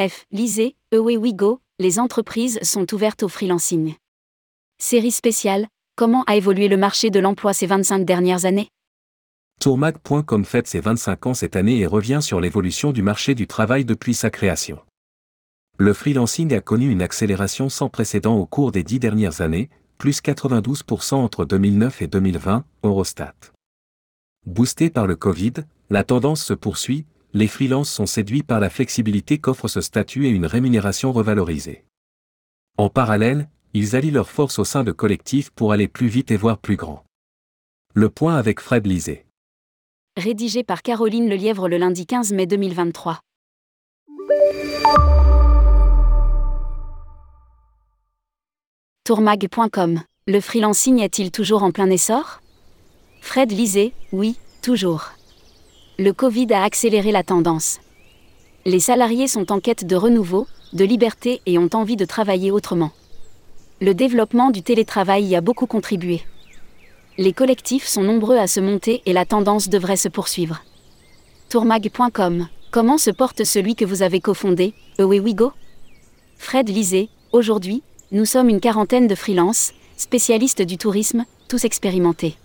F. Lisez, Away We Go, les entreprises sont ouvertes au freelancing. Série spéciale, comment a évolué le marché de l'emploi ces 25 dernières années? Tourmag.com fête ses 25 ans cette année et revient sur l'évolution du marché du travail depuis sa création. Le freelancing a connu une accélération sans précédent au cours des dix dernières années, plus 92% entre 2009 et 2020, Eurostat. Boosté par le Covid, la tendance se poursuit, les freelances sont séduits par la flexibilité qu'offre ce statut et une rémunération revalorisée. En parallèle, ils allient leurs forces au sein de collectifs pour aller plus vite et voir plus grand. Le point avec Fred Lisée. Rédigé par Caroline Lelièvre le lundi 15 mai 2023. Tourmag.com. Le freelancing est-il toujours en plein essor? Fred Lisée, oui, toujours. Le Covid a accéléré la tendance. Les salariés sont en quête de renouveau, de liberté et ont envie de travailler autrement. Le développement du télétravail y a beaucoup contribué. Les collectifs sont nombreux à se monter et la tendance devrait se poursuivre. Tourmag.com Comment se porte celui que vous avez cofondé, Away We Go Fred Lisée, aujourd'hui, nous sommes une quarantaine de freelances, spécialistes du tourisme, tous expérimentés.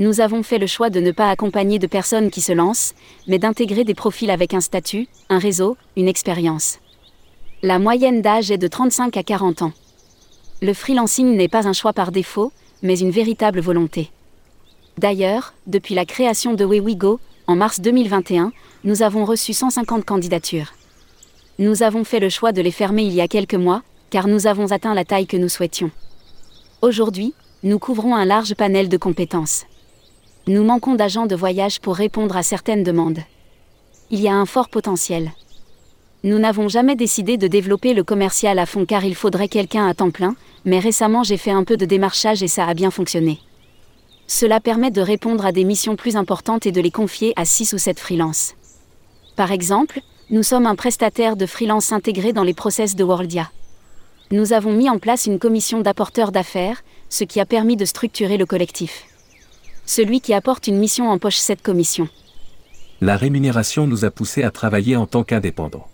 Nous avons fait le choix de ne pas accompagner de personnes qui se lancent, mais d'intégrer des profils avec un statut, un réseau, une expérience. La moyenne d'âge est de 35 à 40 ans. Le freelancing n'est pas un choix par défaut, mais une véritable volonté. D'ailleurs, depuis la création de WeWeGo, en mars 2021, nous avons reçu 150 candidatures. Nous avons fait le choix de les fermer il y a quelques mois, car nous avons atteint la taille que nous souhaitions. Aujourd'hui, nous couvrons un large panel de compétences. Nous manquons d'agents de voyage pour répondre à certaines demandes. Il y a un fort potentiel. Nous n'avons jamais décidé de développer le commercial à fond car il faudrait quelqu'un à temps plein, mais récemment j'ai fait un peu de démarchage et ça a bien fonctionné. Cela permet de répondre à des missions plus importantes et de les confier à 6 ou 7 freelances. Par exemple, nous sommes un prestataire de freelance intégré dans les process de Worldia nous avons mis en place une commission d'apporteurs d'affaires, ce qui a permis de structurer le collectif. Celui qui apporte une mission empoche cette commission. La rémunération nous a poussé à travailler en tant qu'indépendants.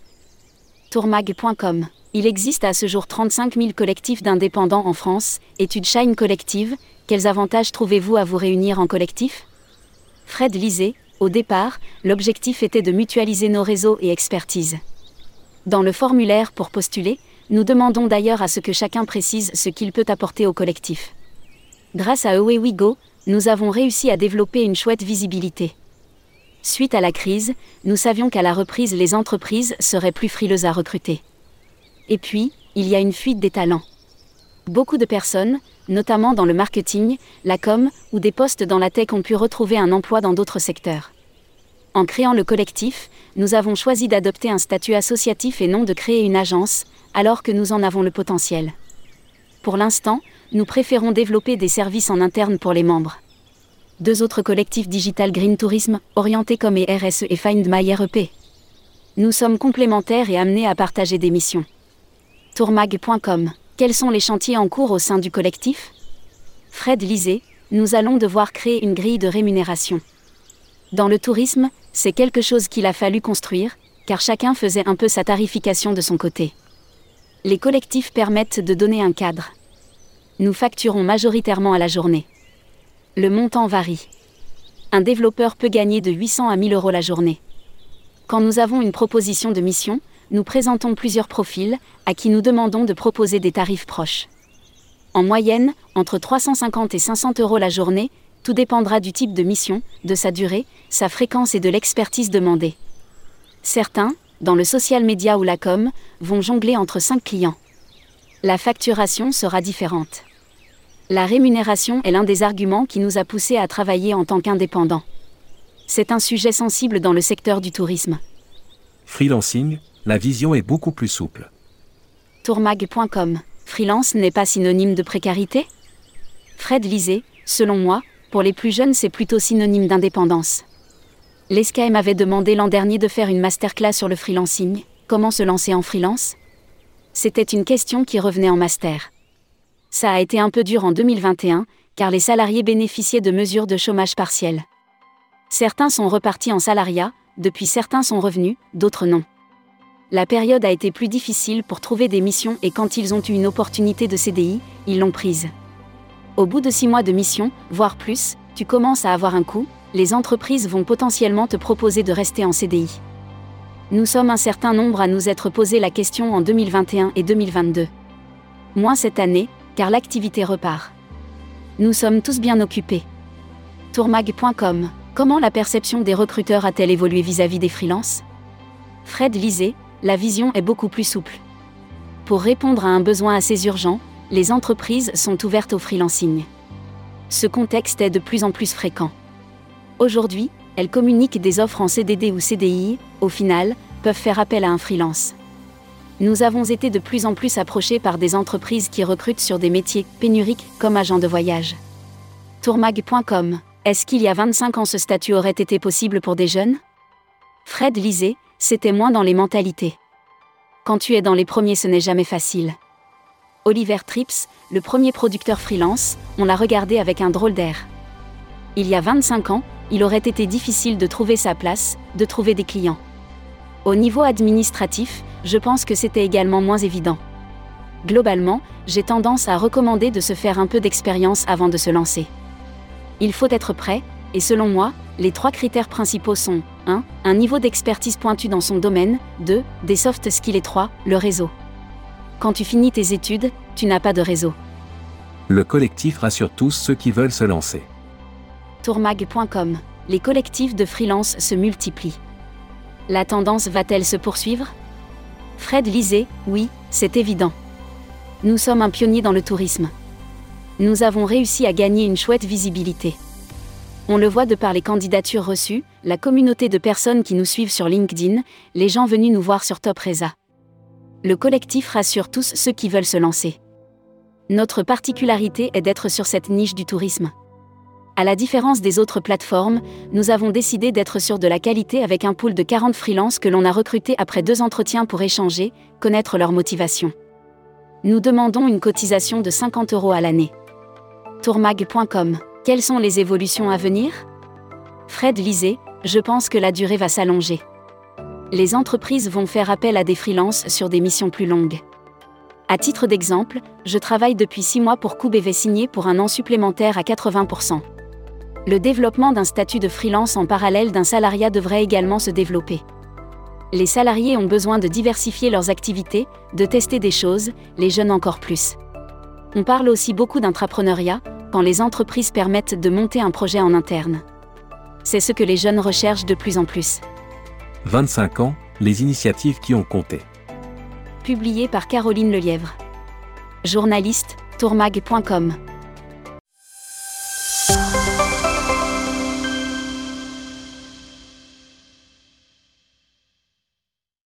Tourmag.com Il existe à ce jour 35 000 collectifs d'indépendants en France. Étude Shine Collective, quels avantages trouvez-vous à vous réunir en collectif? Fred Lisée, au départ, l'objectif était de mutualiser nos réseaux et expertises. Dans le formulaire pour postuler, nous demandons d'ailleurs à ce que chacun précise ce qu'il peut apporter au collectif. Grâce à Away We Go, nous avons réussi à développer une chouette visibilité. Suite à la crise, nous savions qu'à la reprise les entreprises seraient plus frileuses à recruter. Et puis, il y a une fuite des talents. Beaucoup de personnes, notamment dans le marketing, la com ou des postes dans la tech ont pu retrouver un emploi dans d'autres secteurs. En créant le collectif, nous avons choisi d'adopter un statut associatif et non de créer une agence, alors que nous en avons le potentiel. Pour l'instant, nous préférons développer des services en interne pour les membres. Deux autres collectifs Digital Green Tourism, orientés comme et RSE et Find My REP. Nous sommes complémentaires et amenés à partager des missions. Tourmag.com Quels sont les chantiers en cours au sein du collectif? Fred Lisée, nous allons devoir créer une grille de rémunération. Dans le tourisme, c'est quelque chose qu'il a fallu construire, car chacun faisait un peu sa tarification de son côté les collectifs permettent de donner un cadre. Nous facturons majoritairement à la journée. Le montant varie. Un développeur peut gagner de 800 à 1000 euros la journée. Quand nous avons une proposition de mission, nous présentons plusieurs profils, à qui nous demandons de proposer des tarifs proches. En moyenne, entre 350 et 500 euros la journée, tout dépendra du type de mission, de sa durée, sa fréquence et de l'expertise demandée. Certains, dans le social media ou la com, vont jongler entre 5 clients. La facturation sera différente. La rémunération est l'un des arguments qui nous a poussés à travailler en tant qu'indépendants. C'est un sujet sensible dans le secteur du tourisme. Freelancing, la vision est beaucoup plus souple. Tourmag.com Freelance n'est pas synonyme de précarité? Fred Lisée, selon moi, pour les plus jeunes c'est plutôt synonyme d'indépendance. L'ESCAM m'avait demandé l'an dernier de faire une masterclass sur le freelancing, comment se lancer en freelance? C'était une question qui revenait en master. Ça a été un peu dur en 2021, car les salariés bénéficiaient de mesures de chômage partiel. Certains sont repartis en salariat, depuis certains sont revenus, d'autres non. la période a été plus difficile pour trouver des missions et quand ils ont eu une opportunité de CDI, ils l'ont prise. Au bout de six mois de mission, voire plus, tu commences à avoir un coût, les entreprises vont potentiellement te proposer de rester en CDI. Nous sommes un certain nombre à nous être posé la question en 2021 et 2022. Moins cette année, car l'activité repart. Nous sommes tous bien occupés. Tourmag.com Comment la perception des recruteurs a-t-elle évolué vis-à-vis des freelances? Fred lisait, la vision est beaucoup plus souple. Pour répondre à un besoin assez urgent, les entreprises sont ouvertes au freelancing. Ce contexte est de plus en plus fréquent. Aujourd'hui, elles communiquent des offres en CDD ou CDI, au final, peuvent faire appel à un freelance. Nous avons été de plus en plus approchés par des entreprises qui recrutent sur des métiers pénuriques comme agent de voyage. Tourmag.com Est-ce qu'il y a 25 ans ce statut aurait été possible pour des jeunes? Fred lisait, c'était moins dans les mentalités. Quand tu es dans les premiers, ce n'est jamais facile. Oliver Trips, le premier producteur freelance, on l'a regardé avec un drôle d'air. Il y a 25 ans, il aurait été difficile de trouver sa place, de trouver des clients. Au niveau administratif, je pense que c'était également moins évident. Globalement, j'ai tendance à recommander de se faire un peu d'expérience avant de se lancer. Il faut être prêt, et selon moi, les trois critères principaux sont 1. Un niveau d'expertise pointu dans son domaine, 2. Des soft skills et 3. Le réseau. Quand tu finis tes études, tu n'as pas de réseau. Le collectif rassure tous ceux qui veulent se lancer. Tourmag.com Les collectifs de freelance se multiplient. La tendance va-t-elle se poursuivre? Fred lisait, oui, c'est évident. Nous sommes un pionnier dans le tourisme. Nous avons réussi à gagner une chouette visibilité. On le voit de par les candidatures reçues, la communauté de personnes qui nous suivent sur LinkedIn, les gens venus nous voir sur Top Reza le collectif rassure tous ceux qui veulent se lancer. Notre particularité est d'être sur cette niche du tourisme. À la différence des autres plateformes, nous avons décidé d'être sur de la qualité avec un pool de 40 freelances que l'on a recrutés après deux entretiens pour échanger, connaître leur motivation. Nous demandons une cotisation de 50 euros à l'année. Tourmag.com Quelles sont les évolutions à venir? Fred lisait, je pense que la durée va s'allonger les entreprises vont faire appel à des freelances sur des missions plus longues. À titre d'exemple, je travaille depuis 6 mois pour QBV signé pour un an supplémentaire à 80%. Le développement d'un statut de freelance en parallèle d'un salariat devrait également se développer. Les salariés ont besoin de diversifier leurs activités, de tester des choses, les jeunes encore plus. On parle aussi beaucoup d'intrapreneuriat, quand les entreprises permettent de monter un projet en interne. C'est ce que les jeunes recherchent de plus en plus. 25 ans, les initiatives qui ont compté. Publié par Caroline Lelièvre. Journaliste, tourmag.com.